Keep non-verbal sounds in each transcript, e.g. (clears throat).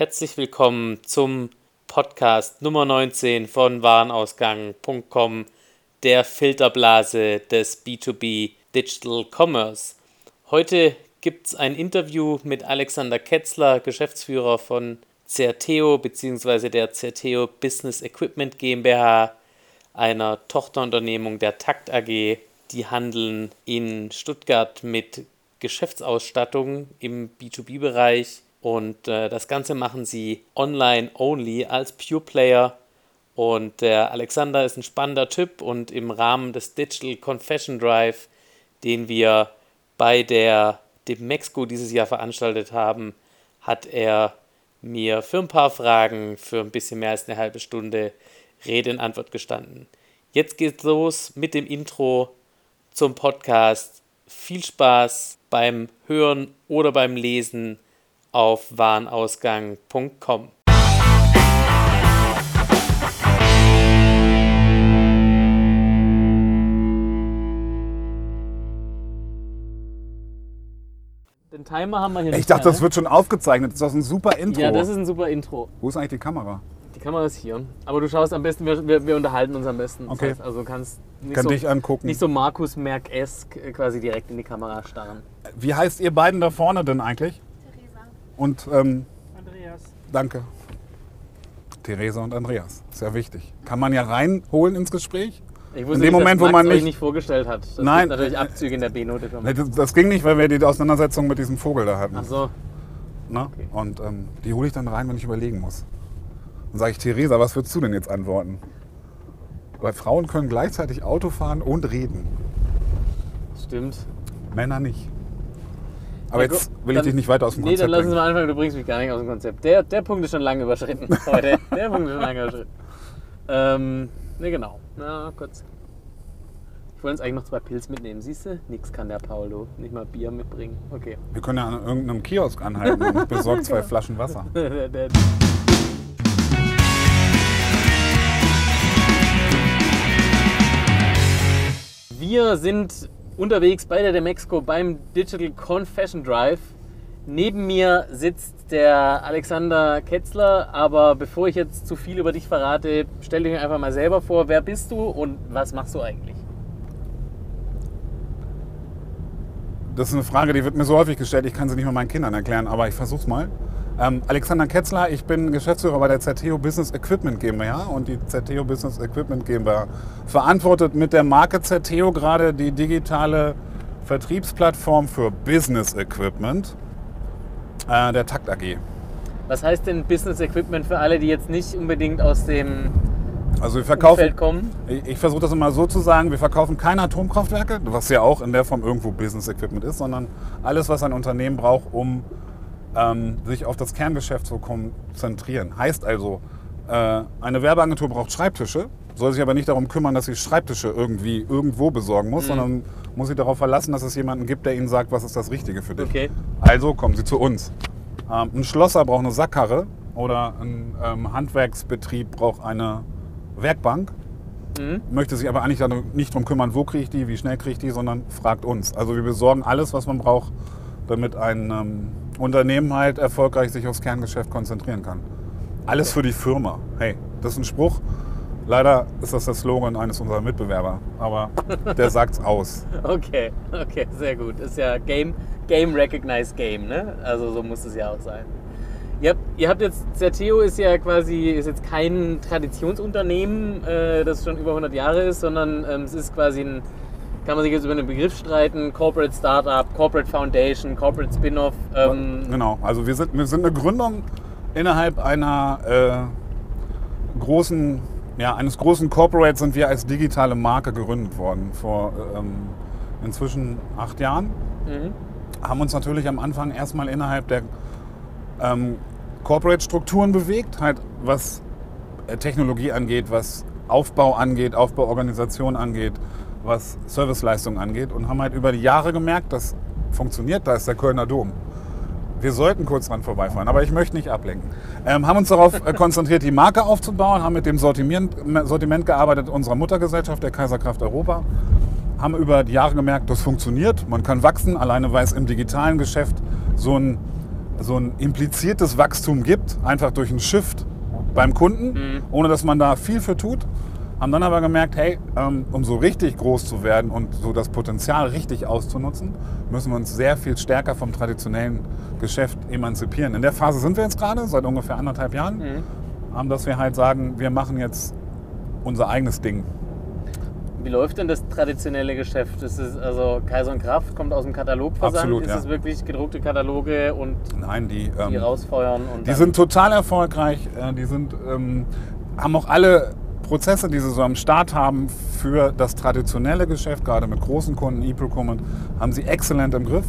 Herzlich willkommen zum Podcast Nummer 19 von Warenausgang.com, der Filterblase des B2B Digital Commerce. Heute gibt es ein Interview mit Alexander Ketzler, Geschäftsführer von Certeo bzw. der Certeo Business Equipment GmbH, einer Tochterunternehmung der Takt AG. Die handeln in Stuttgart mit Geschäftsausstattung im B2B-Bereich und äh, das Ganze machen sie online only als Pure Player. Und der Alexander ist ein spannender Typ und im Rahmen des Digital Confession Drive, den wir bei der dem Mexiko dieses Jahr veranstaltet haben, hat er mir für ein paar Fragen für ein bisschen mehr als eine halbe Stunde Rede in Antwort gestanden. Jetzt geht's los mit dem Intro zum Podcast. Viel Spaß beim Hören oder beim Lesen auf warenausgang.com. Den Timer haben wir hier Ich nicht dachte, mehr, das wird schon aufgezeichnet. Das ist ein super ne? Intro. Ja, das ist ein super Intro. Wo ist eigentlich die Kamera? Die Kamera ist hier. Aber du schaust am besten, wir, wir, wir unterhalten uns am besten. Das Okay. heißt, also du kannst nicht Kann so, dich angucken. nicht so Markus Merck-esk äh, quasi direkt in die Kamera starren. Wie heißt ihr beiden da vorne denn eigentlich? Und ähm, Andreas. danke. Theresa und Andreas. Sehr wichtig. Kann man ja reinholen ins Gespräch? Ich In dem Moment, wo man nicht- nicht vorgestellt hat. Das Nein. gibt natürlich Abzüge in der B-Note. Das, das ging nicht, weil wir die Auseinandersetzung mit diesem Vogel da hatten. Ach so. Ne? okay. Und ähm, die hole ich dann rein, wenn ich überlegen muss. Dann sage ich, Theresa, was würdest du denn jetzt antworten? Weil Frauen können gleichzeitig Auto fahren und reden. Stimmt. Männer nicht. Aber jetzt will ich dann- dich nicht weiter aus dem Nee, Konzept dann lass uns bringen. mal anfangen. Du bringst mich gar nicht aus dem Konzept. Der, der Punkt ist schon lange überschritten (laughs) heute. der Punkt ist schon lange überschritten. Ähm, ne, genau. Na, kurz. Ich wollte uns eigentlich noch zwei Pilz mitnehmen. Siehst du? Nix kann der Paulo. Nicht mal Bier mitbringen. Okay. Wir können ja an irgendeinem Kiosk anhalten und ich besorge zwei (laughs) Flaschen Wasser. Wir sind unterwegs bei der Demexco beim Digital Confession Drive. Neben mir sitzt der Alexander Ketzler, aber bevor ich jetzt zu viel über dich verrate, stell dich einfach mal selber vor, wer bist du und was machst du eigentlich? Das ist eine Frage, die wird mir so häufig gestellt, ich kann sie nicht mal meinen Kindern erklären, aber ich versuch's mal. Ähm, Alexander Ketzler, ich bin Geschäftsführer bei der ZTO Business Equipment GmbH und die ZTO Business Equipment GmbH verantwortet mit der Marke ZTO gerade die digitale Vertriebsplattform für Business Equipment äh, der Takt AG. Was heißt denn Business Equipment für alle, die jetzt nicht unbedingt aus dem Also wir verkaufen? Ich, ich versuche das immer so zu sagen, wir verkaufen keine Atomkraftwerke, was ja auch in der Form irgendwo Business Equipment ist, sondern alles, was ein Unternehmen braucht, um ähm, sich auf das Kerngeschäft zu konzentrieren. Heißt also, äh, eine Werbeagentur braucht Schreibtische, soll sich aber nicht darum kümmern, dass sie Schreibtische irgendwie irgendwo besorgen muss, sondern muss sich darauf verlassen, dass es jemanden gibt, der ihnen sagt, was ist das Richtige für dich. Okay. Also kommen sie zu uns. Ähm, ein Schlosser braucht eine Sackkarre oder ein ähm, Handwerksbetrieb braucht eine Werkbank Mhm. möchte sich aber eigentlich nicht darum kümmern, wo kriege ich die, wie schnell kriege ich die, sondern fragt uns. Also wir besorgen alles, was man braucht, damit ein ähm, Unternehmen halt erfolgreich sich aufs Kerngeschäft konzentrieren kann. Alles für die Firma. Hey, das ist ein Spruch. Leider ist das der Slogan eines unserer Mitbewerber, aber der (laughs) sagt's aus. Okay, okay, sehr gut. Ist ja Game, Game Recognized Game, ne? Also so muss es ja auch sein. Ihr habt, ihr habt jetzt, Certeo ist ja quasi, ist jetzt kein Traditionsunternehmen, äh, das schon über 100 Jahre ist, sondern ähm, es ist quasi ein, kann man sich jetzt über den Begriff streiten, Corporate Startup, Corporate Foundation, Corporate Spin-off. Ähm, Genau, also wir sind, wir sind eine Gründung innerhalb einer äh, großen, ja, eines großen Corporates sind wir als digitale Marke gegründet worden vor ähm, inzwischen acht Jahren. Mhm. Haben uns natürlich am Anfang erstmal innerhalb der ähm, Corporate-Strukturen bewegt, halt was äh, Technologie angeht, was Aufbau angeht, Aufbauorganisation angeht, was Serviceleistung angeht und haben halt über die Jahre gemerkt, das funktioniert, da ist der Kölner Dom. Wir sollten kurz dran vorbeifahren, aber ich möchte nicht ablenken. Ähm, haben uns darauf äh, konzentriert, die Marke aufzubauen, haben mit dem Sortiment, Sortiment gearbeitet unserer Muttergesellschaft, der Kaiserkraft Europa. Haben über die Jahre gemerkt, das funktioniert, man kann wachsen, alleine weil es im digitalen Geschäft so ein so ein impliziertes Wachstum gibt, einfach durch einen Shift beim Kunden, Mhm. ohne dass man da viel für tut. Haben dann aber gemerkt, hey, ähm, um so richtig groß zu werden und so das Potenzial richtig auszunutzen, müssen wir uns sehr viel stärker vom traditionellen Geschäft emanzipieren. In der Phase sind wir jetzt gerade, seit ungefähr anderthalb Jahren, Mhm. ähm, dass wir halt sagen, wir machen jetzt unser eigenes Ding. Wie läuft denn das traditionelle Geschäft? Ist es also Kaiser und Kraft kommt aus dem Katalogversand? Absolut, ist ja. es wirklich gedruckte Kataloge und Nein, die, die ähm, rausfeuern? Und Die sind total erfolgreich. äh, Die sind, ähm, haben auch alle Prozesse, die sie so am Start haben für das traditionelle Geschäft, gerade mit großen Kunden, E-Procurement, haben sie exzellent im Griff.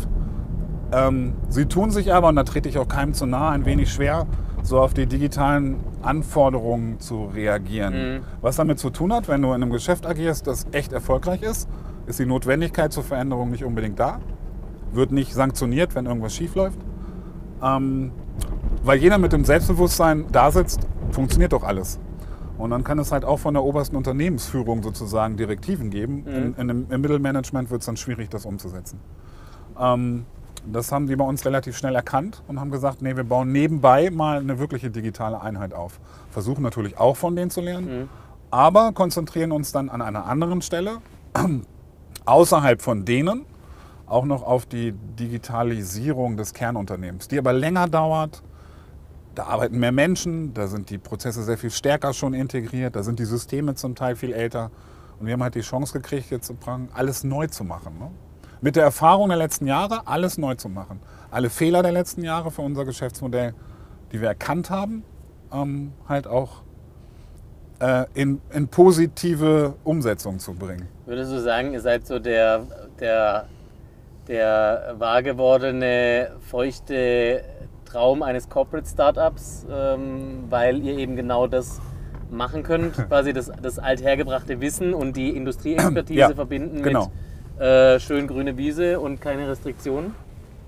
Ähm, sie tun sich aber, und da trete ich auch keinem zu nahe, ein wenig schwer, so auf die digitalen Anforderungen zu reagieren. Mhm. Was damit zu tun hat, wenn du in einem Geschäft agierst, das echt erfolgreich ist, ist die Notwendigkeit zur Veränderung nicht unbedingt da. Wird nicht sanktioniert, wenn irgendwas schief läuft. Ähm, weil jeder mit dem Selbstbewusstsein da sitzt, funktioniert doch alles. Und dann kann es halt auch von der obersten Unternehmensführung sozusagen Direktiven geben. In, in, dem- Im Mittelmanagement wird es dann schwierig, das umzusetzen. Ähm, das haben die bei uns relativ schnell erkannt und haben gesagt, nee, wir bauen nebenbei mal eine wirkliche digitale Einheit auf. Versuchen natürlich auch von denen zu lernen, aber konzentrieren uns dann an einer anderen Stelle, (clears throat) außerhalb von denen, auch noch auf die Digitalisierung des Kernunternehmens, die aber länger dauert. Da arbeiten mehr Menschen, da sind die Prozesse sehr viel stärker schon integriert, da sind die Systeme zum Teil viel älter. Und wir haben halt die Chance gekriegt, jetzt alles neu zu machen. Ne? Mit der Erfahrung der letzten Jahre, alles neu zu machen. Alle Fehler der letzten Jahre für unser Geschäftsmodell, die wir erkannt haben, ähm, halt auch äh, in, in positive Umsetzung zu bringen. Würdest du sagen, ihr seid so der, der, der wahr feuchte Traum eines Corporate Startups, ähm, weil ihr eben genau das machen könnt, (laughs) quasi das, das althergebrachte Wissen und die Industrieexpertise Ja, verbinden genau. mit äh, schön grüne Wiese und keine Restriktionen?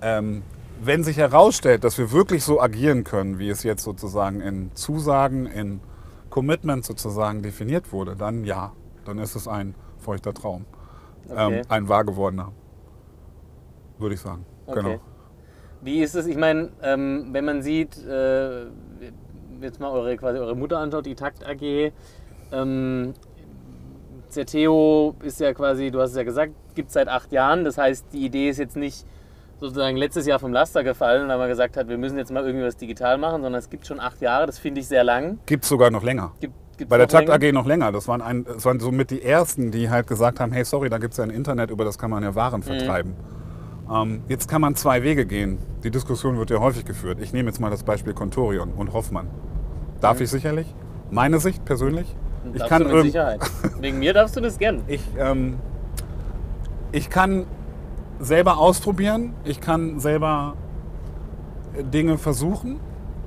Ähm, wenn sich herausstellt, dass wir wirklich so agieren können, wie es jetzt sozusagen in Zusagen, in Commitment sozusagen definiert wurde, dann ja, dann ist es ein feuchter Traum. Okay. Ähm, ein wahr gewordener, würde ich sagen. Okay. Genau. Wie ist es, ich meine, ähm, wenn man sieht, äh, jetzt mal eure, quasi eure Mutter anschaut, die Takt AG, ähm, Certeo ist ja quasi, du hast es ja gesagt, gibt es seit acht Jahren. Das heißt, die Idee ist jetzt nicht sozusagen letztes Jahr vom Laster gefallen, weil man gesagt hat, wir müssen jetzt mal irgendwie was digital machen, sondern es gibt schon acht Jahre. Das finde ich sehr lang. Gibt es sogar noch länger. Gibt, Bei der Takt? AG noch länger. Das waren, ein, das waren somit die ersten, die halt gesagt haben, hey, sorry, da gibt es ja ein Internet, über das kann man ja Waren Mhm. vertreiben. Ähm, jetzt kann man zwei Wege gehen. Die Diskussion wird ja häufig geführt. Ich nehme jetzt mal das Beispiel Contorion und Hoffmann. Darf ich sicherlich? Meine Sicht persönlich? Ich Darfst kann, du mit irgend- Sicherheit. (laughs) Wegen mir darfst du das gern. ich, ähm, ich kann selber ausprobieren. Ich kann selber äh, Dinge versuchen.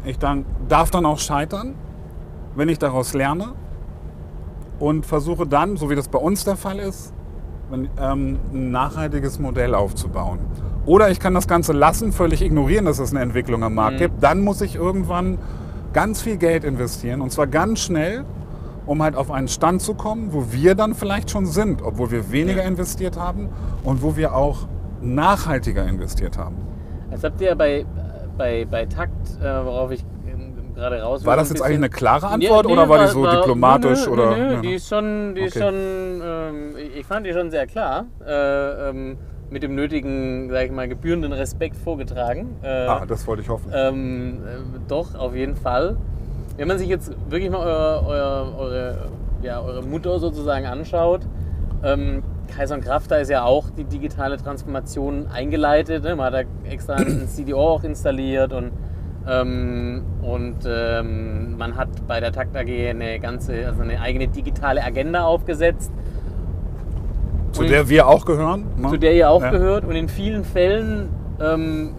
Ich dann, darf dann auch scheitern, wenn ich daraus lerne. Und versuche dann, so wie das bei uns der Fall ist, ähm, ein nachhaltiges Modell aufzubauen. Oder ich kann das Ganze lassen, völlig ignorieren, dass es eine Entwicklung am Markt gibt. Dann muss ich irgendwann ganz viel Geld investieren und zwar ganz schnell, um halt auf einen Stand zu kommen, wo wir dann vielleicht schon sind, obwohl wir weniger investiert haben und wo wir auch nachhaltiger investiert haben. Jetzt habt ihr ja bei, bei, bei Takt, äh, worauf ich ähm, gerade raus War das jetzt eigentlich eine klare Antwort nee, oder war die so diplomatisch? Nö, oder? nö, nö, Ja. die ist schon, die ist Okay. schon ähm, ich fand die schon sehr klar. Äh, ähm, mit dem nötigen, sag ich mal, gebührenden Respekt vorgetragen. Äh, Ah, das wollte ich hoffen. ähm, äh, doch, auf jeden Fall. Wenn man sich jetzt wirklich mal euer, euer, eure, ja, eure Mutter sozusagen anschaut, ähm, Kaiser und Kraft, da ist ja auch die digitale Transformation eingeleitet. Ne? Man hat da extra ein CDO (clears throat) auch installiert und, ähm, und ähm, man hat bei der Takt AG eine ganze, also eine eigene digitale Agenda aufgesetzt zu der wir auch gehören. ne? zu der ihr auch Ja. gehört. Und in vielen Fällen, ähm,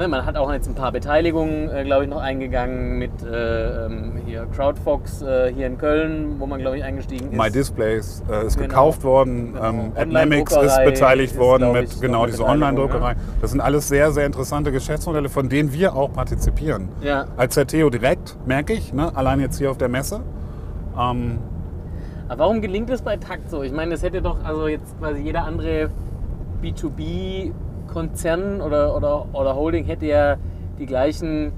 ne, man hat auch jetzt ein paar Beteiligungen, äh, glaube ich, noch eingegangen mit äh, ähm, hier Crowdfox äh, hier in Köln, wo man, glaube ich, eingestiegen ist. My Displays äh, ist Genau. gekauft worden. Genau. Ähm, Adnamics ist beteiligt ist, worden mit ich, genau diese Online-Druckerei. ne? Das sind alles sehr, sehr interessante Geschäftsmodelle, von denen wir auch partizipieren. Ja. Als Certeo direkt, merke ich, ne? allein jetzt hier auf der Messe. Ähm, Aber warum gelingt es bei Takt so? Ich meine, es hätte doch, also jetzt quasi jeder andere B2B-Konzern oder, oder, oder Holding hätte ja die gleichen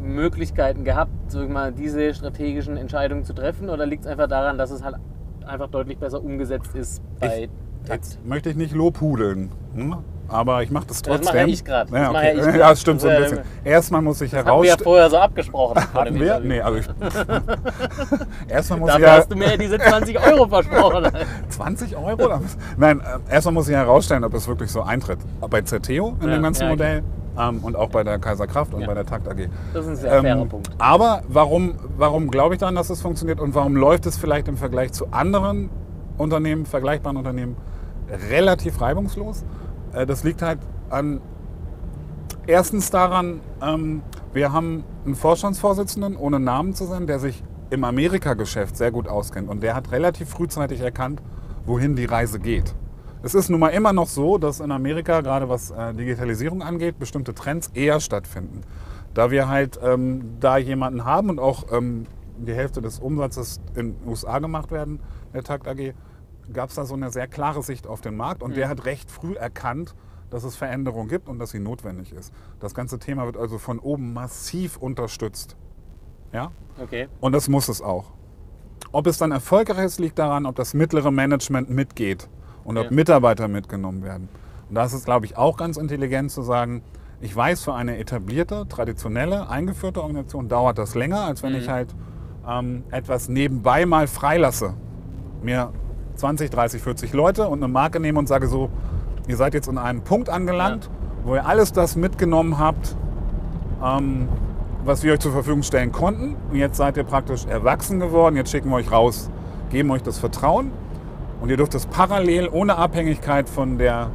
Möglichkeiten gehabt, sag mal, diese strategischen Entscheidungen zu treffen? Oder liegt es einfach daran, dass es halt einfach deutlich besser umgesetzt ist bei ich, Jetzt möchte ich nicht lobhudeln. Hm? Aber ich mache das trotzdem. Das mache ich gerade. (laughs) Ja, okay. ja, ja, stimmt so ein bisschen. Erstmal muss ich herausstellen. Haben wir ja vorher so abgesprochen. (laughs) Hatten wir? Nee, also ich. (laughs) erstmal muss Dafür ich hast du mir diese 20 Euro versprochen. 20 Euro? Nein, äh, erstmal muss ich herausstellen, ob es wirklich so eintritt. Bei Certeo in ja, dem ganzen Modell ähm, und auch bei der Kaiserkraft und bei der Takt AG. Das ist ein sehr ähm, fairer Punkt. Aber warum, warum glaube ich dann, dass es funktioniert und warum läuft es vielleicht im Vergleich zu anderen Unternehmen, vergleichbaren Unternehmen, relativ reibungslos? Äh, das liegt halt an erstens daran, ähm, wir haben einen Vorstandsvorsitzenden, ohne Namen zu sein, der sich im Amerika-Geschäft sehr gut auskennt. Und der hat relativ frühzeitig erkannt, wohin die Reise geht. Es ist nun mal immer noch so, dass in Amerika, gerade was äh, Digitalisierung angeht, bestimmte Trends eher stattfinden. Da wir halt ähm, da jemanden haben und auch ähm, die Hälfte des Umsatzes in den USA gemacht werden, der Takt AG, gab es da so eine sehr klare Sicht auf den Markt und mhm. der hat recht früh erkannt, dass es Veränderungen gibt und dass sie notwendig ist. Das ganze Thema wird also von oben massiv unterstützt. Ja? Okay. Und das muss es auch. Ob es dann erfolgreich ist, liegt daran, ob das mittlere Management mitgeht und ob ja. Mitarbeiter mitgenommen werden. Und da ist es, glaube ich, auch ganz intelligent zu sagen, ich weiß, für eine etablierte, traditionelle, eingeführte Organisation dauert das länger, als wenn mhm. ich halt ähm, etwas nebenbei mal freilasse. Mir 20, 30, 40 Leute und eine Marke nehme und sage so, ihr seid jetzt in einem Punkt angelangt, ja. wo ihr alles das mitgenommen habt, ähm, was wir euch zur Verfügung stellen konnten. Und jetzt seid ihr praktisch erwachsen geworden, jetzt schicken wir euch raus, geben euch das Vertrauen und ihr dürft es parallel ohne Abhängigkeit von der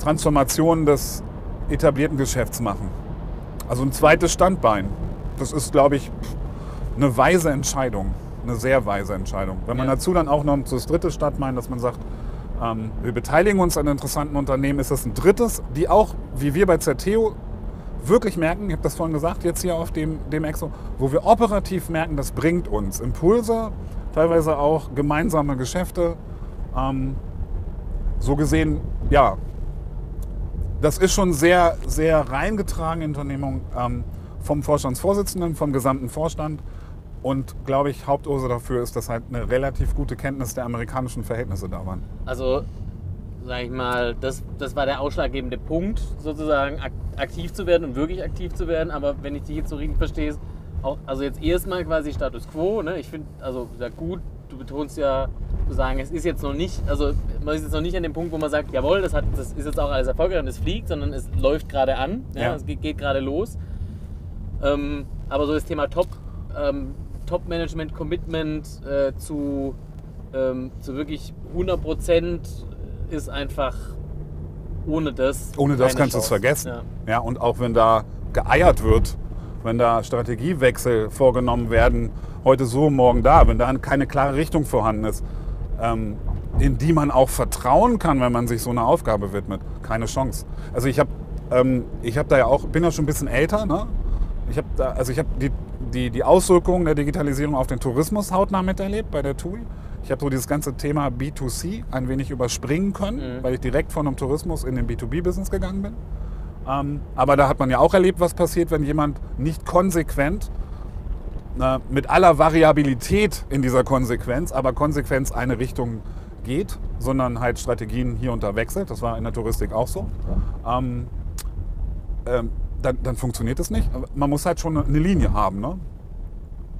Transformation des etablierten Geschäfts machen. Also ein zweites Standbein. Das ist, glaube ich, eine weise Entscheidung eine sehr weise Entscheidung. Wenn man ja. dazu dann auch noch das dritte Stadt meint, dass man sagt, ähm, wir beteiligen uns an interessanten Unternehmen, ist das ein drittes, die auch, wie wir bei Zerteo, wirklich merken, ich habe das vorhin gesagt, jetzt hier auf dem, dem Exo, wo wir operativ merken, das bringt uns Impulse, teilweise auch gemeinsame Geschäfte. Ähm, so gesehen, ja, das ist schon sehr, sehr reingetragene Unternehmung ähm, vom Vorstandsvorsitzenden, vom gesamten Vorstand. Und glaube ich, Hauptursache dafür ist, dass halt eine relativ gute Kenntnis der amerikanischen Verhältnisse da waren. Also, sag ich mal, das, das war der ausschlaggebende Punkt, sozusagen aktiv zu werden und wirklich aktiv zu werden. Aber wenn ich dich jetzt so richtig verstehe, auch, also jetzt erstmal quasi Status Quo. Ne? Ich finde, also ja gut, du betonst ja, zu sagen, es ist jetzt noch nicht, also man ist jetzt noch nicht an dem Punkt, wo man sagt, jawohl, das, hat, das ist jetzt auch alles erfolgreich und es fliegt, sondern es läuft gerade an, ja, ja. es geht, geht gerade los. Ähm, aber so das Thema Top ähm, Top-Management-Commitment äh, zu, ähm, zu wirklich 100 Prozent ist einfach ohne das. Ohne das kannst du es vergessen. Ja. ja, und auch wenn da geeiert wird, wenn da Strategiewechsel vorgenommen werden, heute so, morgen da, wenn da keine klare Richtung vorhanden ist, ähm, in die man auch vertrauen kann, wenn man sich so einer Aufgabe widmet, keine Chance. Also ich habe ähm, ich da ja auch, bin ja schon ein bisschen älter, ne? Ich habe also ich habe die die, die Auswirkungen der Digitalisierung auf den Tourismus hautnah miterlebt bei der TUI. Ich habe so dieses ganze Thema B2C ein wenig überspringen können, mhm. weil ich direkt von einem Tourismus in den B2B-Business gegangen bin. Ähm, aber da hat man ja auch erlebt, was passiert, wenn jemand nicht konsequent äh, mit aller Variabilität in dieser Konsequenz, aber Konsequenz eine Richtung geht, sondern halt Strategien hier und da wechselt. Das war in der Touristik auch so. Ähm, ähm, dann, dann funktioniert es nicht. Man muss halt schon eine Linie haben. Ne?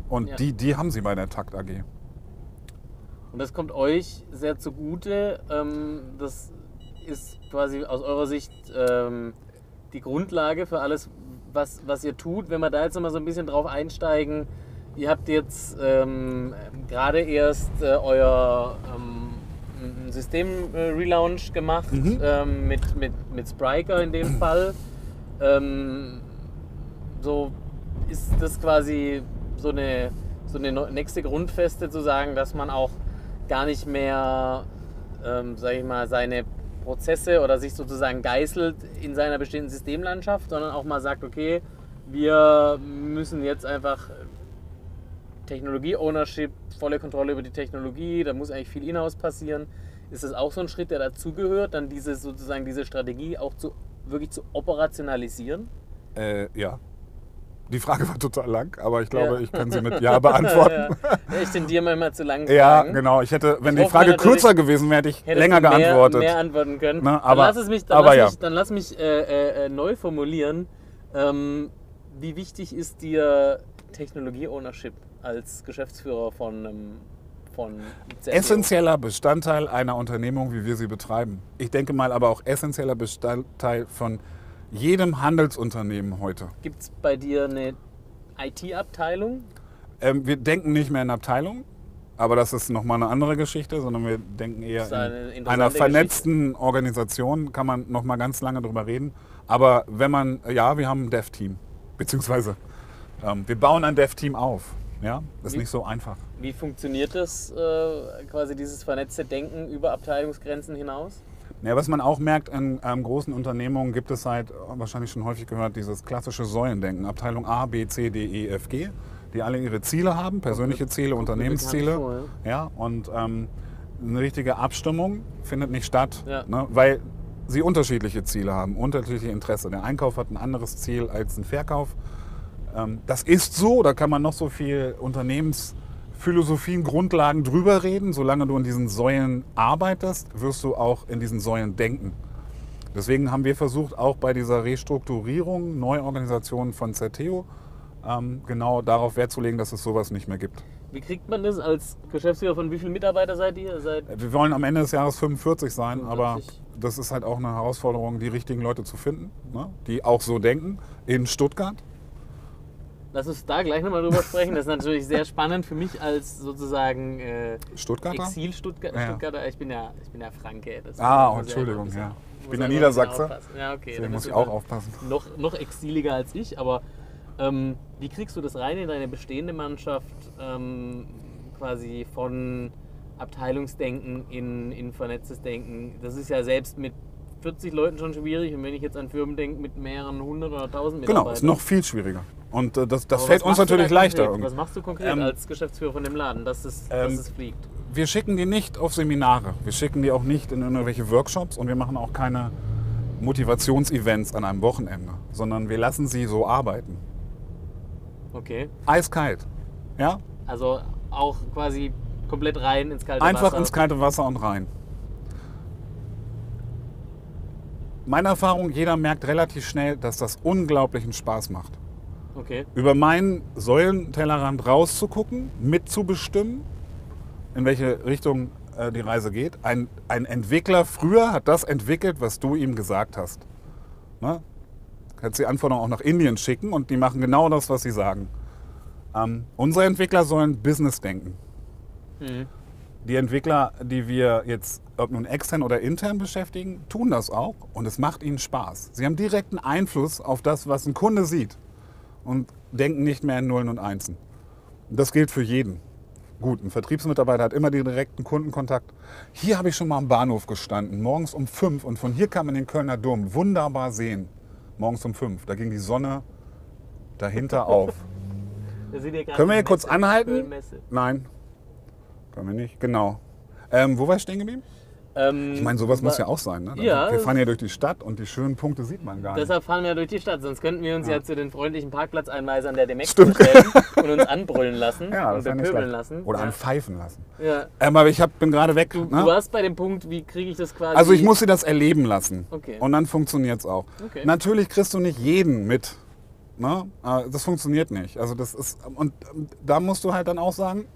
Und ja. die, die haben sie bei der Takt AG. Und das kommt euch sehr zugute. Ähm, das ist quasi aus eurer Sicht ähm, die Grundlage für alles, was, was ihr tut. Wenn wir da jetzt nochmal so ein bisschen drauf einsteigen, ihr habt jetzt ähm, gerade erst äh, euer System-Relaunch gemacht mhm. mit, mit, mit Spriker in dem (clears throat) Fall. Ähm, so ist das quasi so eine, so eine nächste Grundfeste zu sagen, dass man auch gar nicht mehr, ähm, sage ich mal, seine Prozesse oder sich sozusagen geißelt in seiner bestehenden Systemlandschaft, sondern auch mal sagt, okay, wir müssen jetzt einfach Technologie-Ownership, volle Kontrolle über die Technologie, da muss eigentlich viel Inhouse passieren. Ist das auch so ein Schritt, der dazugehört, dann diese sozusagen diese Strategie auch zu wirklich zu operationalisieren? Äh, ja. Die Frage war total lang, aber ich glaube, Ja. ich kann sie mit Ja beantworten. (laughs) ja, ich tendiere manchmal zu lang. Ja, genau. Ich hätte, wenn Ich die Frage kürzer gewesen wäre, hätte ich länger mehr, geantwortet. Mehr antworten können. Na, aber- dann lass, es mich, dann aber lass mich, dann lass mich äh, äh, äh, neu formulieren. Ähm, wie wichtig ist dir Technologie-Ownership als Geschäftsführer von, ähm, von? Essentieller Bestandteil einer Unternehmung, wie wir sie betreiben. Ich denke mal aber auch essentieller Bestandteil von jedem Handelsunternehmen heute. Gibt es bei dir eine IT-Abteilung? Ähm, wir denken nicht mehr in Abteilungen, aber das ist nochmal eine andere Geschichte, sondern wir denken eher eine in einer vernetzten Organisation, kann man nochmal ganz lange drüber reden. Aber wenn man, ja, wir haben ein Dev-Team, beziehungsweise ähm, wir bauen ein Dev-Team auf. Ja, das ist Wie- nicht so einfach. Wie funktioniert das, äh, quasi dieses vernetzte Denken über Abteilungsgrenzen hinaus? Ja, was man auch merkt, in ähm, großen Unternehmungen gibt es halt, äh, wahrscheinlich schon häufig gehört, dieses klassische Säulendenken. Abteilung A, B, C, D, E, F, G, die alle ihre Ziele haben, persönliche Ziele, Unternehmensziele. vor, ja, und ähm, eine richtige Abstimmung findet nicht statt, Ja. ne, weil sie unterschiedliche Ziele haben, unterschiedliche Interessen. Der Einkauf hat ein anderes Ziel als ein Verkauf. Ähm, das ist so, da kann man noch so viel Unternehmensphilosophien, Grundlagen drüber reden. Solange du in diesen Säulen arbeitest, wirst du auch in diesen Säulen denken. Deswegen haben wir versucht, auch bei dieser Restrukturierung, Neuorganisation von Certeo, ähm, genau darauf Wert zu legen, dass es sowas nicht mehr gibt. Wie kriegt man das als Geschäftsführer von wie vielen Mitarbeiter seid ihr? Seid Wir wollen am Ende des Jahres 45 sein, 45. aber das ist halt auch eine Herausforderung, die richtigen Leute zu finden, ne? die auch so denken. In Stuttgart. Lass uns da gleich nochmal drüber sprechen. Das ist natürlich sehr spannend für mich als sozusagen äh, Stuttgarter? Exil-Stuttgarter. Ja, ja. Stuttgarter. Ich bin ja, ich bin ja Franke. Ah, man Entschuldigung, ja. Ich bin ja Niedersachse. Ja, okay. Deswegen muss ich auch aufpassen. Noch, noch exiliger als ich, aber ähm, wie kriegst du das rein in deine bestehende Mannschaft ähm, quasi von Abteilungsdenken in, in vernetztes Denken? Das ist ja selbst mit 40 Leuten schon schwierig und wenn ich jetzt an Firmen denke mit mehreren hundert oder tausend Mitarbeitern. Genau, ist noch viel schwieriger. Und äh, das, das fällt uns natürlich leichter. konkret? Was machst du konkret Ähm, als Geschäftsführer von dem Laden, dass es, dass ähm, es fliegt? Wir schicken die nicht auf Seminare. Wir schicken die auch nicht in irgendwelche Workshops und wir machen auch keine Motivationsevents an einem Wochenende, sondern wir lassen sie so arbeiten. Okay. Eiskalt. Ja? Also auch quasi komplett rein ins kalte Einfach Wasser. ins kalte Wasser und rein. Meine Erfahrung, jeder merkt relativ schnell, dass das unglaublichen Spaß macht. Okay. Über meinen Säulentellerrand rauszugucken, mitzubestimmen, in welche Richtung äh, die Reise geht. Ein, ein Entwickler früher hat das entwickelt, was du ihm gesagt hast. Ne? Kannst die Anforderungen auch nach Indien schicken und die machen genau das, was sie sagen. Ähm, unsere Entwickler sollen Business denken. Mhm. Die Entwickler, die wir jetzt, ob nun extern oder intern beschäftigen, tun das auch und es macht ihnen Spaß. Sie haben direkten Einfluss auf das, was ein Kunde sieht und denken nicht mehr in Nullen und Einsen. Und das gilt für jeden. Gut, ein Vertriebsmitarbeiter hat immer den direkten Kundenkontakt. Hier habe ich schon mal am Bahnhof gestanden, morgens um fünf und von hier kann man den Kölner Dom wunderbar sehen. Morgens um fünf, da ging die Sonne dahinter (laughs) auf. Da Können wir hier kurz anhalten? Nein, können wir nicht. Genau. Ähm, wo war ich stehen geblieben? Ähm, Ich meine, sowas muss ja auch sein. Ne? Ja, wir fahren ja durch die Stadt und die schönen Punkte sieht man gar nicht. Deshalb fahren wir durch die Stadt, sonst könnten wir uns ja, zu den freundlichen Parkplatzeinweisern der Demex stellen (laughs) und uns anbrüllen lassen Ja, und bepöbeln lassen. Oder ja. anpfeifen lassen. Ja. Ähm, aber ich hab, bin gerade weg. Du, ne? du warst bei dem Punkt, wie kriege ich das quasi. Also ich muss sie das erleben lassen. Okay. Und dann funktioniert es auch. Okay. Natürlich kriegst du nicht jeden mit. Ne? Äh, Das funktioniert nicht. Also das ist, und ähm, da musst du halt dann auch sagen,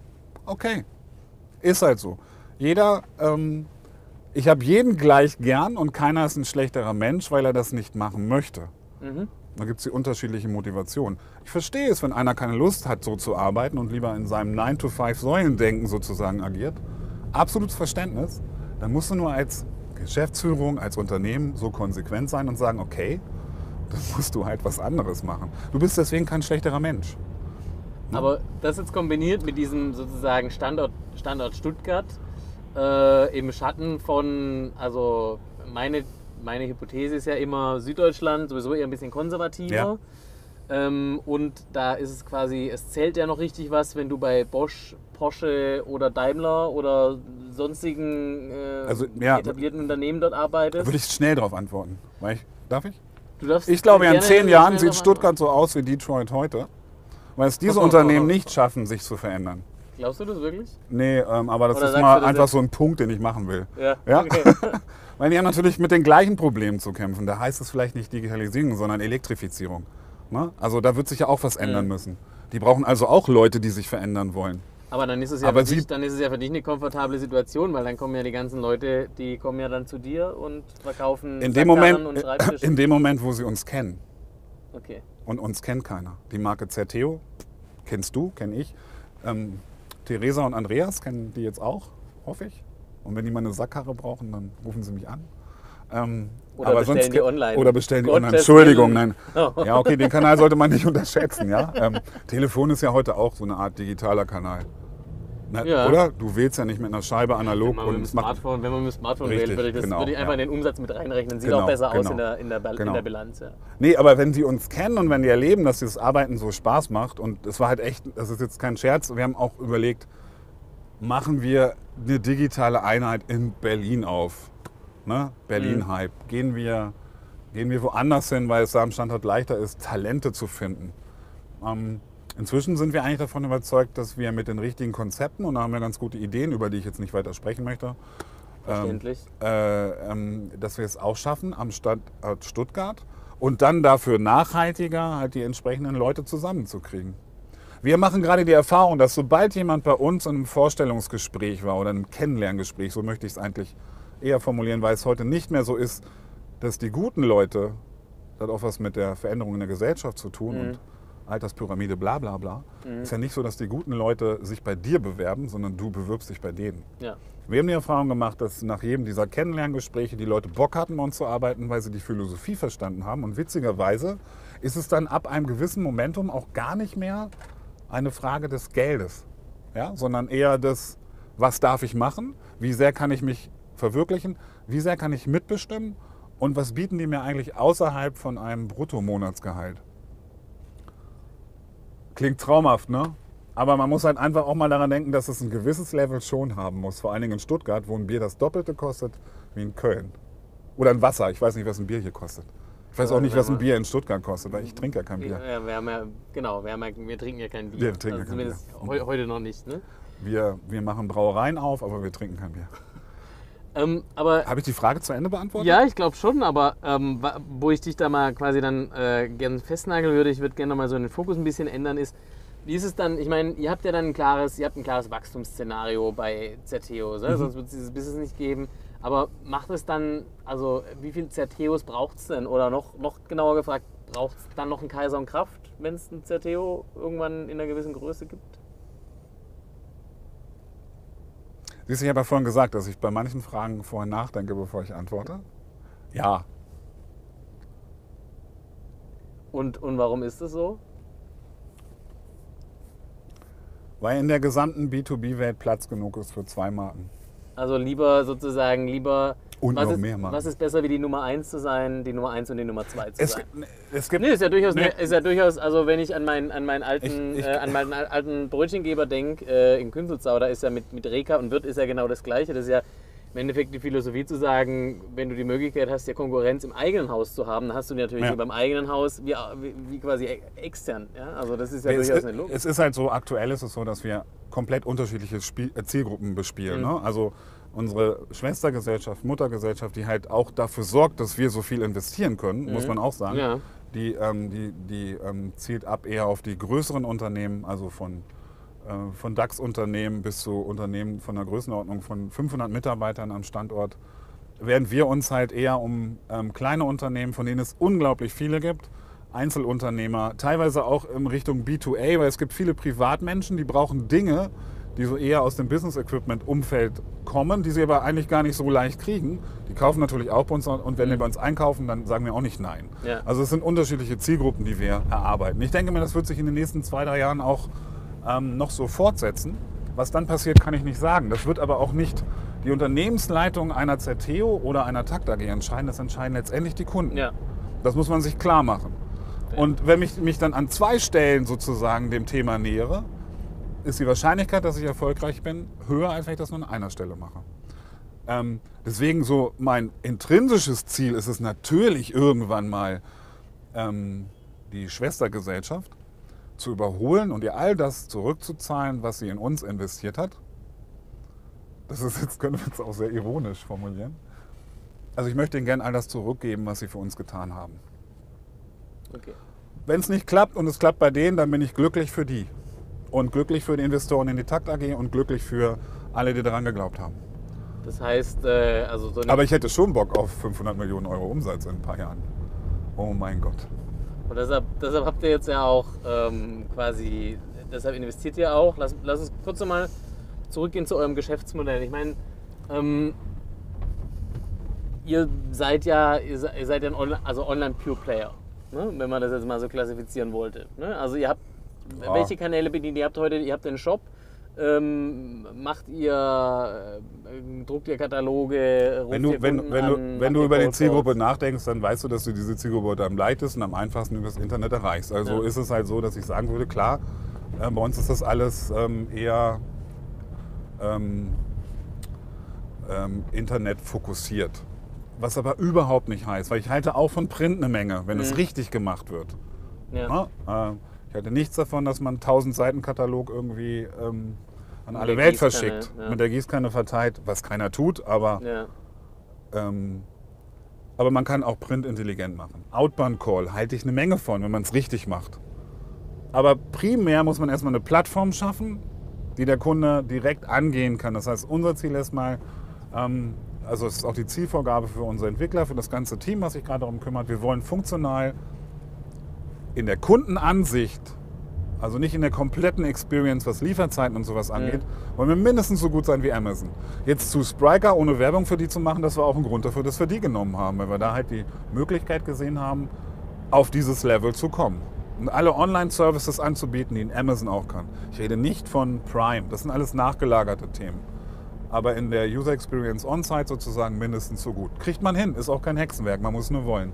okay, ist halt so. Jeder, ähm, ich habe jeden gleich gern und keiner ist ein schlechterer Mensch, weil er das nicht machen möchte. Mhm. Da gibt es die unterschiedliche Motivation. Ich verstehe es, wenn einer keine Lust hat, so zu arbeiten und lieber in seinem 9-to-5-Säulendenken sozusagen agiert. Absolutes Verständnis. Dann musst du nur als Geschäftsführung, als Unternehmen so konsequent sein und sagen, okay, (laughs) dann musst du halt was anderes machen. Du bist deswegen kein schlechterer Mensch. Aber das jetzt kombiniert mit diesem sozusagen Standort, Standort Stuttgart äh, im Schatten von, also meine, meine Hypothese ist ja immer Süddeutschland sowieso eher ein bisschen konservativer. Ja. Ähm, und da ist es quasi, es zählt ja noch richtig was, wenn du bei Bosch, Porsche oder Daimler oder sonstigen äh, Also, ja, etablierten Unternehmen dort Da arbeitest. würde ich schnell darauf antworten. Weil ich, darf ich? Du darfst Ich glaube, in zehn Jahren sieht Stuttgart so aus wie Detroit heute, weil es diese. Unternehmen nicht schaffen, sich zu verändern. Glaubst du das wirklich? Nee, ähm, aber das Oder ist mal das einfach jetzt? so ein Punkt, den ich machen will. Ja. Ja? Okay. (laughs) Weil die haben natürlich mit den gleichen Problemen zu kämpfen. Da heißt es vielleicht nicht Digitalisierung, sondern Elektrifizierung. Ne? Also da wird sich ja auch was ändern Mhm. müssen. Die brauchen also auch Leute, die sich verändern wollen. Aber dann ist es ja Aber für dich, dann ist es ja für dich eine komfortable Situation, weil dann kommen ja die ganzen Leute, die kommen ja dann zu dir und verkaufen In dem, Moment, und Schreibtische. in dem Moment, wo sie uns kennen. okay. Und uns kennt keiner. Die Marke Zerteo kennst du, kenne ich. Ähm, Theresa und Andreas kennen die jetzt auch, hoffe ich. Und wenn die mal eine Sackkarre brauchen, dann rufen sie mich an. Ähm, Oder bestellen sonst- die online. Oder bestellen die online. Entschuldigung, nein. Oh. Ja, okay, den Kanal sollte man nicht (laughs) unterschätzen. Ja? Ähm, Telefon ist ja heute auch so eine Art digitaler Kanal. Ne, Ja. Oder? Du wählst ja nicht mit einer Scheibe analog Wenn man, und mit dem Smartphone, wenn man mit dem Smartphone Richtig, wählt, würde ich, das, genau, würde ich einfach ja. in den Umsatz mit reinrechnen. Sieht Genau, auch besser aus genau. in der, in der, Bal- Genau. in der Bilanz. Ja. Nee, aber wenn sie uns kennen und wenn die erleben, dass dieses Arbeiten so Spaß macht und es war halt echt, das ist jetzt kein Scherz, wir haben auch überlegt, machen wir eine digitale Einheit in Berlin auf. Ne? Berlin-Hype. Gehen, wir, gehen wir woanders hin, weil es da am Standort leichter ist, Talente zu finden. Ähm, inzwischen sind wir eigentlich davon überzeugt, dass wir mit den richtigen Konzepten, und da haben wir ganz gute Ideen, über die ich jetzt nicht weiter sprechen möchte, Verständlich. äh, ähm, dass wir es auch schaffen am Standort Stuttgart und dann dafür nachhaltiger halt die entsprechenden Leute zusammenzukriegen. Wir machen gerade die Erfahrung, dass sobald jemand bei uns in einem Vorstellungsgespräch war oder einem Kennenlerngespräch, so möchte ich es eigentlich eher formulieren, weil es heute nicht mehr so ist, dass die guten Leute, das hat auch was mit der Veränderung in der Gesellschaft zu tun und Alterspyramide, bla bla bla, ist ja nicht so, dass die guten Leute sich bei dir bewerben, sondern du bewirbst dich bei denen. ja. Wir haben die Erfahrung gemacht, dass nach jedem dieser Kennenlerngespräche die Leute Bock hatten, mit uns zu arbeiten, weil sie die Philosophie verstanden haben. Und witzigerweise ist es dann ab einem gewissen Momentum auch gar nicht mehr eine Frage des Geldes, ja? sondern eher des, was darf ich machen, wie sehr kann ich mich verwirklichen, wie sehr kann ich mitbestimmen und was bieten die mir eigentlich außerhalb von einem Bruttomonatsgehalt. Klingt traumhaft, ne? Aber man muss halt einfach auch mal daran denken, dass es ein gewisses Level schon haben muss. Vor allen Dingen in Stuttgart, wo ein Bier das Doppelte kostet wie in Köln. Oder ein Wasser. Ich weiß nicht, was ein Bier hier kostet. Ich weiß auch Ja, nicht, was ein Bier in Stuttgart kostet, weil ich trinke ja kein Bier. Ja, wir haben ja, genau, wir, ja, wir trinken ja kein Bier. Wir trinken also ja kein zumindest Bier. heu, heute noch nicht. Ne? Wir, wir machen Brauereien auf, aber wir trinken kein Bier. Ähm, aber Habe ich die Frage zu Ende beantwortet? ja, ich glaube schon, aber ähm, wo ich dich da mal quasi dann äh, gern festnageln würde, ich würde gerne mal so den Fokus ein bisschen ändern, ist, wie ist es dann, ich meine, ihr habt ja dann ein klares, ihr habt ein klares Wachstumsszenario bei Zerteo, ne? sonst wird es dieses Business nicht geben. Aber macht es dann, also wie viele Zerteos braucht es denn? Oder noch, noch genauer gefragt, braucht es dann noch einen Kaiser und Kraft, wenn es ein Zerteo irgendwann in einer gewissen Größe gibt? Siehst du, ich habe ja vorhin gesagt, dass ich bei manchen Fragen vorher nachdenke, bevor ich antworte. Ja, Und, und warum ist es so? weil in der gesamten B2B-Welt Platz genug ist für zwei Marken. Also lieber sozusagen, lieber. Und was noch ist, mehr machen. Was ist besser wie die Nummer 1 zu sein, die Nummer 1 und die Nummer 2 zu Es, sein? gibt- es gibt Nee, ist ja durchaus, Nee. ne, ist ja durchaus, also wenn ich an meinen, an meinen alten, Ich- ich- äh, an meinen al- alten Brötchengeber denke, äh, in Künzelsau, da ist ja mit, mit Reka und Wirt ist ja genau das Gleiche. Das ist ja im Endeffekt die Philosophie zu sagen, wenn du die Möglichkeit hast, ja Konkurrenz im eigenen Haus zu haben, dann hast du die natürlich Ja. beim eigenen Haus wie, wie, wie quasi e- extern. Ja? Also das ist ja es, durchaus eine Logik. es ist halt so, aktuell ist es so, dass wir komplett unterschiedliche Spiel, äh, Zielgruppen bespielen. Mhm. Ne? Also unsere Schwestergesellschaft, Muttergesellschaft, die halt auch dafür sorgt, dass wir so viel investieren können, muss man auch sagen. Mhm. Ja. Die, ähm, die, die ähm, zielt ab eher auf die größeren Unternehmen, also von, äh, von DAX-Unternehmen bis zu Unternehmen von einer Größenordnung von 500 Mitarbeitern am Standort. Während wir uns halt eher um ähm, kleine Unternehmen, von denen es unglaublich viele gibt, Einzelunternehmer, teilweise auch in Richtung B2A, weil es gibt viele Privatmenschen, die brauchen Dinge, die so eher aus dem Business Equipment Umfeld kommen, die sie aber eigentlich gar nicht so leicht kriegen. Die kaufen natürlich auch bei uns und wenn die bei uns einkaufen, dann sagen wir auch nicht nein. Ja. Also es sind unterschiedliche Zielgruppen, die wir erarbeiten. Ich denke mir, das wird sich in den nächsten zwei, drei Jahren auch ähm, noch so fortsetzen. Was dann passiert, kann ich nicht sagen. Das wird aber auch nicht die Unternehmensleitung einer Zerteo oder einer Takt AG entscheiden. Das entscheiden letztendlich die Kunden. Ja. Das muss man sich klar machen. Und wenn ich mich dann an zwei Stellen sozusagen dem Thema nähere, ist die Wahrscheinlichkeit, dass ich erfolgreich bin, höher, als wenn ich das nur an einer Stelle mache. Ähm, deswegen so mein intrinsisches Ziel ist es natürlich irgendwann mal ähm, die Schwestergesellschaft zu überholen und ihr all das zurückzuzahlen, was sie in uns investiert hat. Das ist jetzt, können wir jetzt auch sehr ironisch formulieren. Also ich möchte ihnen gerne all das zurückgeben, was sie für uns getan haben. Okay. Wenn es nicht klappt und es klappt bei denen, dann bin ich glücklich für die. Und glücklich für die Investoren in die Takt AG und glücklich für alle, die daran geglaubt haben. Das heißt, äh, also so Aber ich hätte schon Bock auf 500 Millionen Euro Umsatz in ein paar Jahren. Oh mein Gott. Und deshalb, deshalb habt ihr jetzt ja auch ähm, quasi, deshalb investiert ihr auch. Lass, lass uns kurz nochmal zurückgehen zu eurem Geschäftsmodell. Ich meine, ähm, ihr seid ja, ihr se- ihr seid ja ein Online, also Online Pure Player, ne? wenn man das jetzt mal so klassifizieren wollte. Ne? Also ihr habt, Ja. welche Kanäle bedient ihr? Ihr habt heute, ihr habt den Shop. Ähm, macht ihr, äh, druckt ihr Kataloge, ruft Wenn du, ihr wenn, Kunden wenn an, du, wenn du über die Zielgruppe Calls? nachdenkst, dann weißt du, dass du diese Zielgruppe am leichtesten, am einfachsten über das Internet erreichst. Also Ja. ist es halt so, dass ich sagen würde, klar, äh, bei uns ist das alles ähm, eher ähm, ähm, Internet fokussiert. Was aber überhaupt nicht heißt, weil ich halte auch von Print eine Menge, wenn es Mhm. richtig gemacht wird. Ja. Ja, äh, ich halte nichts davon, dass man 1000 Seiten Katalog irgendwie ähm, an alle Welt Gießkanne, verschickt, ja. mit der Gießkanne verteilt, was keiner tut, aber Ja. ähm, aber man kann auch Print intelligent machen. Outbound Call halte ich eine Menge von, wenn man es richtig macht. Aber primär muss man erstmal eine Plattform schaffen, die der Kunde direkt angehen kann. Das heißt, unser Ziel ist mal, ähm, also es ist auch die Zielvorgabe für unsere Entwickler, für das ganze Team, was sich gerade darum kümmert. Wir wollen funktional in der Kundenansicht, also nicht in der kompletten Experience, was Lieferzeiten und sowas angeht, wollen wir mindestens so gut sein wie Amazon. Jetzt zu Spriker, ohne Werbung für die zu machen, das war auch ein Grund dafür, dass wir die genommen haben, weil wir da halt die Möglichkeit gesehen haben, auf dieses Level zu kommen. Und alle Online-Services anzubieten, die in Amazon auch kann. Ich rede nicht von Prime, das sind alles nachgelagerte Themen. Aber in der User Experience On-Site sozusagen mindestens so gut. Kriegt man hin, ist auch kein Hexenwerk, man muss nur wollen.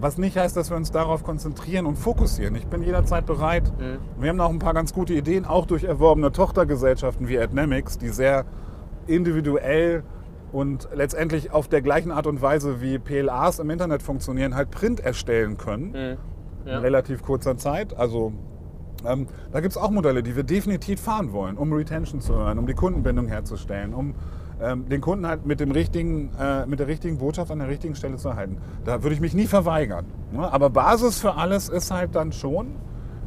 Was nicht heißt, dass wir uns darauf konzentrieren und fokussieren. Ich bin jederzeit bereit. Mhm. Wir haben auch ein paar ganz gute Ideen, auch durch erworbene Tochtergesellschaften wie Adnamics, die sehr individuell und letztendlich auf der gleichen Art und Weise wie PLAs im Internet funktionieren, halt Print erstellen können Mhm. in Ja. relativ kurzer Zeit. Also ähm, da gibt es auch Modelle, die wir definitiv fahren wollen, um Retention zu hören, um die Kundenbindung herzustellen, um den Kunden halt mit, dem richtigen, äh, mit der richtigen Botschaft an der richtigen Stelle zu erhalten. Da würde ich mich nie verweigern. Ne? Aber Basis für alles ist halt dann schon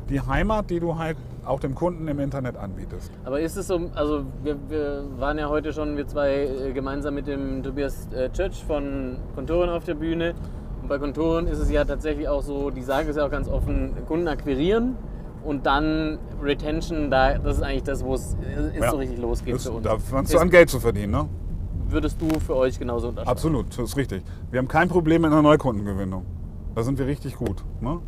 die Heimat, die du halt auch dem Kunden im Internet anbietest. Aber ist es so, also wir, wir waren ja heute schon, wir zwei äh, gemeinsam mit dem Tobias äh, Church von Konturen auf der Bühne. Und bei Konturen ist es ja tatsächlich auch so, die sagen es ja auch ganz offen, Kunden akquirieren und dann Retention, da, das ist eigentlich das, wo es Ja. so richtig losgeht Ist, für uns. da fangst du an, Geld zu verdienen. Ne? Würdest du für euch genauso unterschreiben? Absolut, das ist richtig. Wir haben kein Problem mit einer Neukundengewinnung. Da sind wir richtig gut. Ne?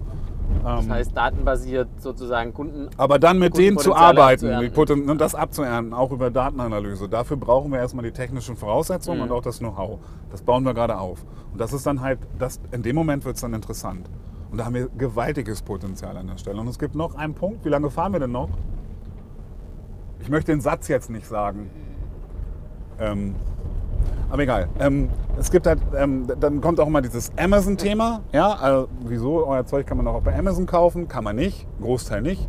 Das Ähm, heißt, datenbasiert sozusagen Kunden. Aber dann mit denen zu arbeiten, abzuernten. und das abzuernten, auch über Datenanalyse. Dafür brauchen wir erstmal die technischen Voraussetzungen Mhm. und auch das Know-how. Das bauen wir gerade auf. Und das ist dann halt, das, in dem Moment wird es dann interessant. Und da haben wir gewaltiges Potenzial an der Stelle. Und es gibt noch einen Punkt, wie lange fahren wir denn noch? Ich möchte den Satz jetzt nicht sagen. Ähm, aber egal. Ähm, es gibt halt, ähm, dann kommt auch immer dieses Amazon-Thema. Ja, also, wieso? Euer Zeug kann man auch bei Amazon kaufen, kann man nicht, Großteil nicht.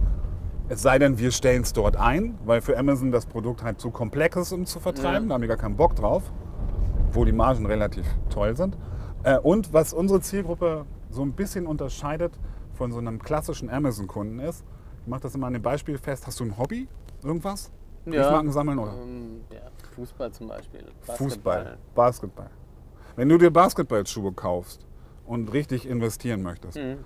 Es sei denn, wir stellen es dort ein, weil für Amazon das Produkt halt zu komplex ist, um zu vertreiben. Ja. Da haben die gar keinen Bock drauf, wo die Margen relativ toll sind. Äh, und was unsere Zielgruppe so ein bisschen unterscheidet von so einem klassischen Amazon-Kunden ist, ich mache das immer an dem Beispiel fest, hast du ein Hobby? Irgendwas? Briefmarken sammeln oder? Ähm, ja, Fußball zum Beispiel. Fußball, Basketball. Wenn du dir Basketballschuhe kaufst und richtig investieren möchtest, Mhm.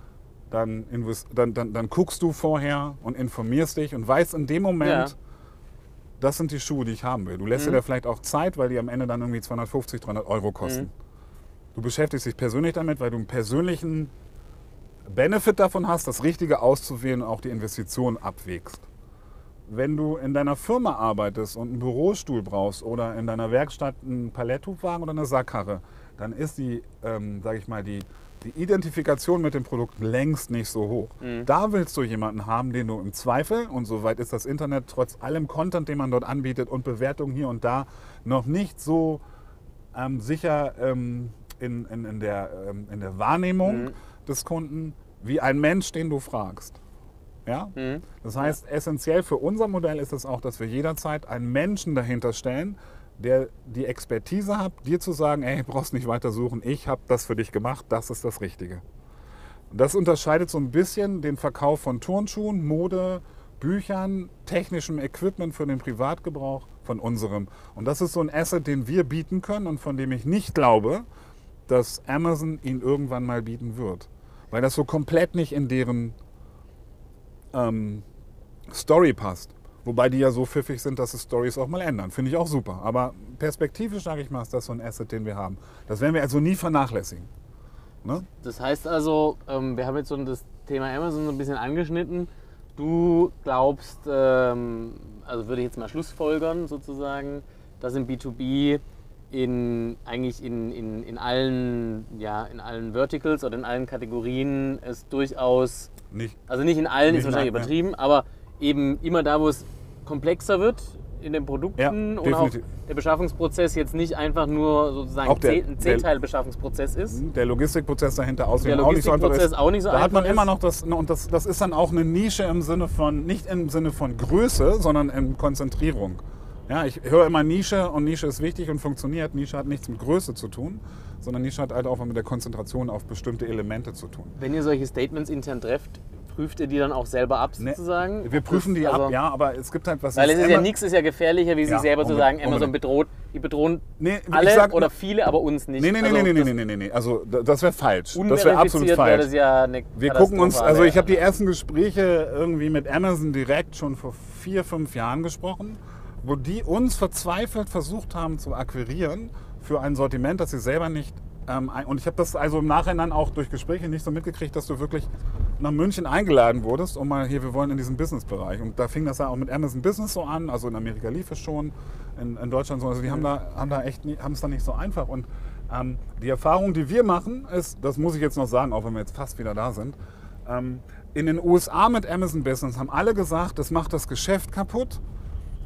dann, invest dann, dann, dann guckst du vorher und informierst dich und weißt in dem Moment, Ja. das sind die Schuhe, die ich haben will. Du lässt Mhm. dir da vielleicht auch Zeit, weil die am Ende dann irgendwie 250, 300 Euro kosten. Mhm. Du beschäftigst dich persönlich damit, weil du einen persönlichen Benefit davon hast, das Richtige auszuwählen und auch die Investition abwägst. Wenn du in deiner Firma arbeitest und einen Bürostuhl brauchst oder in deiner Werkstatt einen Paletthubwagen oder eine Sackkarre, dann ist die, ähm, sage ich mal, die, die Identifikation mit dem Produkt längst nicht so hoch. Mhm. Da willst du jemanden haben, den du im Zweifel, und soweit ist das Internet trotz allem Content, den man dort anbietet und Bewertungen hier und da, noch nicht so ähm, sicher ähm, in, in, in, der, ähm, in der Wahrnehmung Mhm. des Kunden, wie ein Mensch, den du fragst. Ja? Mhm. Das heißt, essentiell für unser Modell ist es auch, dass wir jederzeit einen Menschen dahinter stellen, der die Expertise hat, dir zu sagen, ey, brauchst nicht weiter suchen, ich habe das für dich gemacht, das ist das Richtige. Und das unterscheidet so ein bisschen den Verkauf von Turnschuhen, Mode, Büchern, technischem Equipment für den Privatgebrauch von unserem. Und das ist so ein Asset, den wir bieten können und von dem ich nicht glaube, dass Amazon ihn irgendwann mal bieten wird. Weil das so komplett nicht in deren ähm, Story passt. Wobei die ja so pfiffig sind, dass sie Stories auch mal ändern. Finde ich auch super. Aber perspektivisch, sage ich mal, ist das so ein Asset, den wir haben. Das werden wir also nie vernachlässigen. Ne? Das heißt also, ähm, wir haben jetzt so das Thema Amazon so ein bisschen angeschnitten. Du glaubst, ähm, also würde ich jetzt mal Schlussfolgern sozusagen, dass im B2B in eigentlich in, in, in allen ja in allen Verticals oder in allen Kategorien es durchaus Nicht. also nicht in allen Nicht ist wahrscheinlich übertrieben, aber eben immer da, wo es komplexer wird in den Produkten Ja, und auch der Beschaffungsprozess jetzt nicht einfach nur sozusagen Auch der- ein Zehnteil-Beschaffungsprozess ist. Der Logistikprozess dahinter aussehen Der auch nicht so einfach ist. auch nicht so da hat man einfach immer ist. noch das, und das, das ist dann auch eine Nische im Sinne von, nicht im Sinne von Größe, sondern in Konzentrierung. Ja, ich höre immer Nische und Nische ist wichtig und funktioniert. Nische hat nichts mit Größe zu tun, sondern Nische hat halt auch mit der Konzentration auf bestimmte Elemente zu tun. Wenn ihr solche Statements intern trefft, prüft ihr die dann auch selber ab Ne, sozusagen? Wir Ob prüfen die also- ab, ja, aber es gibt halt was. Weil es ist ja nichts ist ja gefährlicher, wie sich Ja, selber zu sagen, Amazon bedroht, die bedrohen Nee, alle sag- oder viele, aber uns nicht. Nee, nee, nee, Also nee, nee, nee, nee, nee, nee. Also das wäre falsch. Das wäre absolut falsch. Das ja Wir gucken uns, also ich habe die ersten Gespräche irgendwie mit Amazon direkt schon vor vier, fünf Jahren gesprochen, wo die uns verzweifelt versucht haben zu akquirieren für ein Sortiment, das sie selber nicht. Ähm, ein- und ich habe das also im Nachhinein auch durch Gespräche nicht so mitgekriegt, dass du wirklich nach München eingeladen wurdest, um mal hier, wir wollen in diesen Businessbereich. Und da fing das ja auch mit Amazon Business so an, also in Amerika lief es schon, in, in Deutschland so. Also die haben da, haben da echt, haben es da nicht so einfach. Und ähm, die Erfahrung, die wir machen, ist, das muss ich jetzt noch sagen, auch wenn wir jetzt fast wieder da sind, ähm, in den USA mit Amazon Business haben alle gesagt, das macht das Geschäft kaputt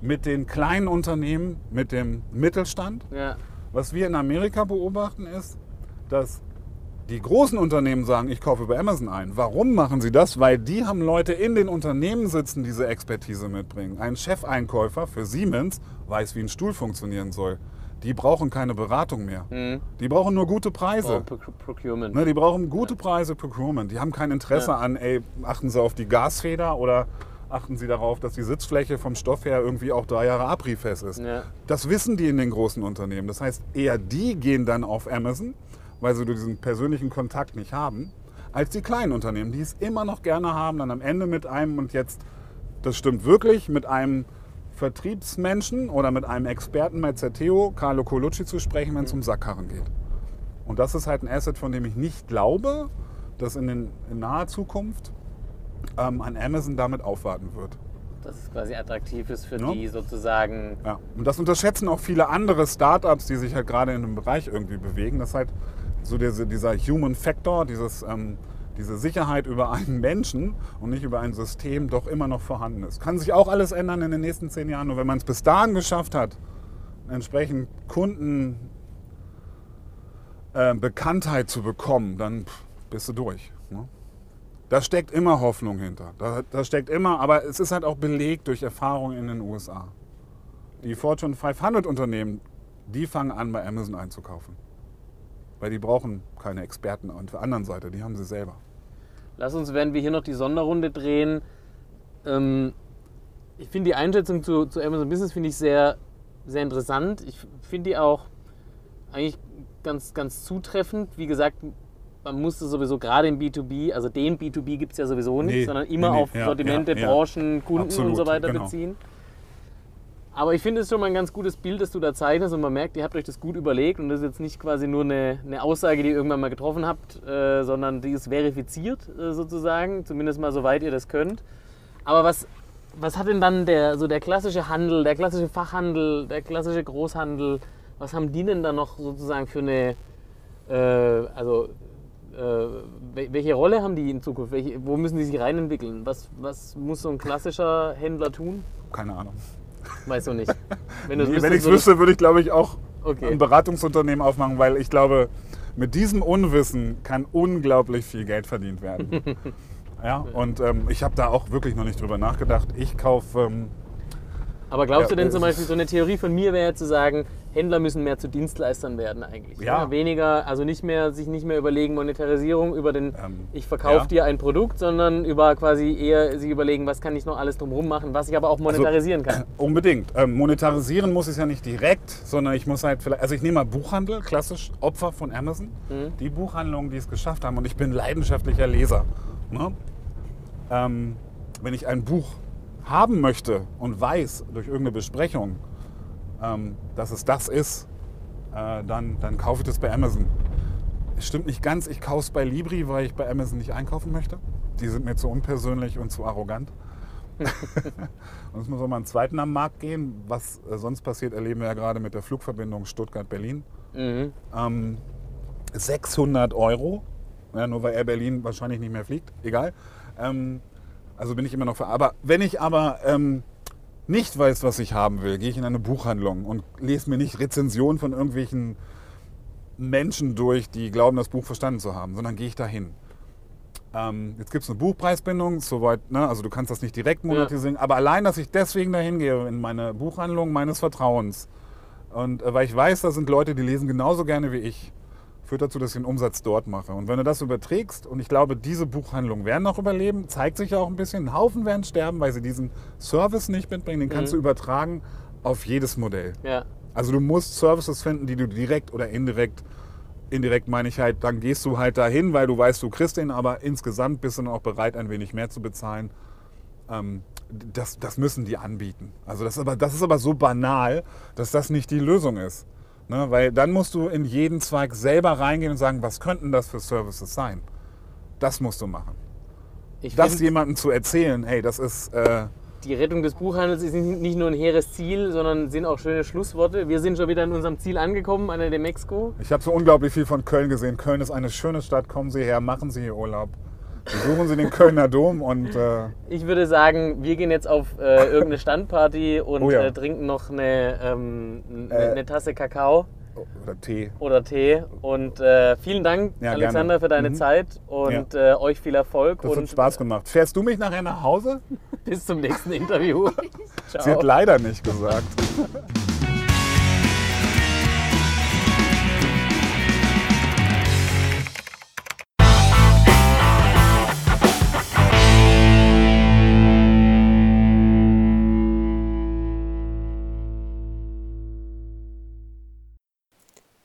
mit den kleinen Unternehmen, mit dem Mittelstand. Ja. Was wir in Amerika beobachten ist, dass die großen Unternehmen sagen, ich kaufe über Amazon ein. Warum machen sie das? Weil die haben Leute in den Unternehmen sitzen, die diese Expertise mitbringen. Ein Chefeinkäufer für Siemens weiß, wie ein Stuhl funktionieren soll. Die brauchen keine Beratung mehr. Mhm. Die brauchen nur gute Preise. Oh, Pro- Procurement. Ne, die brauchen gute Preise Procurement. Die haben kein Interesse Ja. an, ey, achten Sie auf die Gasfeder oder achten Sie darauf, dass die Sitzfläche vom Stoff her irgendwie auch drei Jahre abriebfest ist. Ja. Das wissen die in den großen Unternehmen. Das heißt, eher die gehen dann auf Amazon, weil sie diesen persönlichen Kontakt nicht haben, als die kleinen Unternehmen, die es immer noch gerne haben, dann am Ende mit einem und jetzt, das stimmt wirklich, mit einem Vertriebsmenschen oder mit einem Experten bei Zerteo, Carlo Colucci, zu sprechen, wenn es um Sackkarren geht. Und das ist halt ein Asset, von dem ich nicht glaube, dass in, den, in naher Zukunft ähm, ein Amazon damit aufwarten wird. Dass es quasi attraktiv ist für Ja. die sozusagen. Ja. Und das unterschätzen auch viele andere Startups, die sich halt gerade in dem Bereich irgendwie bewegen, dass halt so diese, dieser Human Factor, dieses, ähm, diese Sicherheit über einen Menschen und nicht über ein System doch immer noch vorhanden ist. Kann sich auch alles ändern in den nächsten zehn Jahren, nur wenn man es bis dahin geschafft hat, entsprechend Kunden äh, Bekanntheit zu bekommen, dann pff, bist du durch. Da steckt immer Hoffnung hinter. Da, da steckt immer, aber es ist halt auch belegt durch Erfahrungen in den USA. Die Fortune 500 Unternehmen, die fangen an, bei Amazon einzukaufen. Weil die brauchen keine Experten auf der anderen Seite, die haben sie selber. Lass uns, während wir hier noch die Sonderrunde drehen, ähm, ich finde die Einschätzung zu, zu Amazon Business finde ich sehr, sehr interessant. Ich finde die auch eigentlich ganz, ganz zutreffend. Wie gesagt, man musste sowieso gerade im B2B, also den B2B gibt es ja sowieso nicht, Nee, sondern immer nee, auf ja, Sortimente, ja. Branchen, Kunden und Absolut, so weiter genau. beziehen. Aber ich finde es schon mal ein ganz gutes Bild, das du da zeichnest und man merkt, ihr habt euch das gut überlegt und das ist jetzt nicht quasi nur eine, eine Aussage, die ihr irgendwann mal getroffen habt, äh, sondern die ist verifiziert äh, sozusagen, zumindest mal soweit ihr das könnt. Aber was, was hat denn dann der, so der klassische Handel, der klassische Fachhandel, der klassische Großhandel, was haben die denn da noch sozusagen für eine, äh, also äh, wel- welche Rolle haben die in Zukunft? Welche, wo müssen die sich reinentwickeln? Was, was muss so ein klassischer Händler tun? Keine Ahnung. Weißt du nicht. (laughs) Wenn Nee, wenn ich es wüsste, würde ich, glaube ich, auch Okay. ein Beratungsunternehmen aufmachen, weil ich glaube, mit diesem Unwissen kann unglaublich viel Geld verdient werden. (laughs) ja, und ähm, ich habe da auch wirklich noch nicht drüber nachgedacht. Ich kaufe. Ähm, Aber glaubst Ja, du denn äh, zum Beispiel, so eine Theorie von mir wäre zu sagen, Händler müssen mehr zu Dienstleistern werden eigentlich. Ja. Weniger, also nicht mehr, sich nicht mehr überlegen, Monetarisierung über den, Ähm, ich verkaufe ja. dir ein Produkt, sondern über quasi eher sich überlegen, was kann ich noch alles drumherum machen, was ich aber auch monetarisieren kann. (clears throat) Unbedingt. Ähm, monetarisieren muss ich es ja nicht direkt, sondern ich muss halt vielleicht, also ich nehme mal Buchhandel, klassisch Opfer von Amazon. Mhm. Die Buchhandlungen, die es geschafft haben und ich bin leidenschaftlicher Leser. Ne? Ähm, wenn ich ein Buch haben möchte und weiß durch irgendeine Besprechung, ähm, dass es das ist, äh, dann, dann kaufe ich das bei Amazon. Es stimmt nicht ganz, ich kaufe es bei Libri, weil ich bei Amazon nicht einkaufen möchte. Die sind mir zu unpersönlich und zu arrogant. (laughs) Und es muss auch mal einen zweiten am Markt gehen. Was äh, sonst passiert, erleben wir ja gerade mit der Flugverbindung Stuttgart-Berlin. Mhm. Ähm, 600 Euro, ja, nur weil Air Berlin wahrscheinlich nicht mehr fliegt, egal. Ähm, also bin ich immer noch für. Aber wenn ich aber ähm, nicht weiß, was ich haben will, gehe ich in eine Buchhandlung und lese mir nicht Rezensionen von irgendwelchen Menschen durch, die glauben, das Buch verstanden zu haben, sondern gehe ich dahin. Ähm, jetzt gibt es eine Buchpreisbindung, soweit, ne? also du kannst das nicht direkt monetarisieren, aber allein, dass ich deswegen dahin gehe in meine Buchhandlung meines Vertrauens und äh, weil ich weiß, da sind Leute, die lesen genauso gerne wie ich, führt dazu, dass ich den Umsatz dort mache. Und wenn du das überträgst, und ich glaube, diese Buchhandlungen werden noch überleben, zeigt sich ja auch ein bisschen, ein Haufen werden sterben, weil sie diesen Service nicht mitbringen, den kannst du übertragen auf jedes Modell. Ja. Also du musst Services finden, die du direkt oder indirekt, indirekt meine ich halt, dann gehst du halt dahin, weil du weißt, du kriegst den, aber insgesamt bist du dann auch bereit, ein wenig mehr zu bezahlen. Ähm, das, das müssen die anbieten. Also das aber, das ist aber so banal, dass das nicht die Lösung ist. Ne? Weil dann musst du in jeden Zweig selber reingehen und sagen, was könnten das für Services sein? Das musst du machen. Ich Das jemandem zu erzählen, hey, das ist... Äh, die Rettung des Buchhandels ist nicht nicht nur ein hehres Ziel, sondern sind auch schöne Schlussworte. Wir sind schon wieder an unserem Ziel angekommen, an der Demexco. Ich habe so unglaublich viel von Köln gesehen. Köln ist eine schöne Stadt. Kommen Sie her, machen Sie hier Urlaub. Besuchen Sie den Kölner Dom und äh, Ich würde sagen, wir gehen jetzt auf äh, irgendeine Standparty und Oh ja. äh, trinken noch eine, ähm, eine, Äh. eine Tasse Kakao oder Tee. oder Tee. Und äh, vielen Dank, Ja, Alexander, gerne. für deine Mhm. Zeit und äh, euch viel Erfolg Das hat Spaß gemacht. Fährst du mich nachher nach Hause? (laughs) bis zum nächsten Interview. Sie hat Ciao. leider nicht gesagt. (laughs)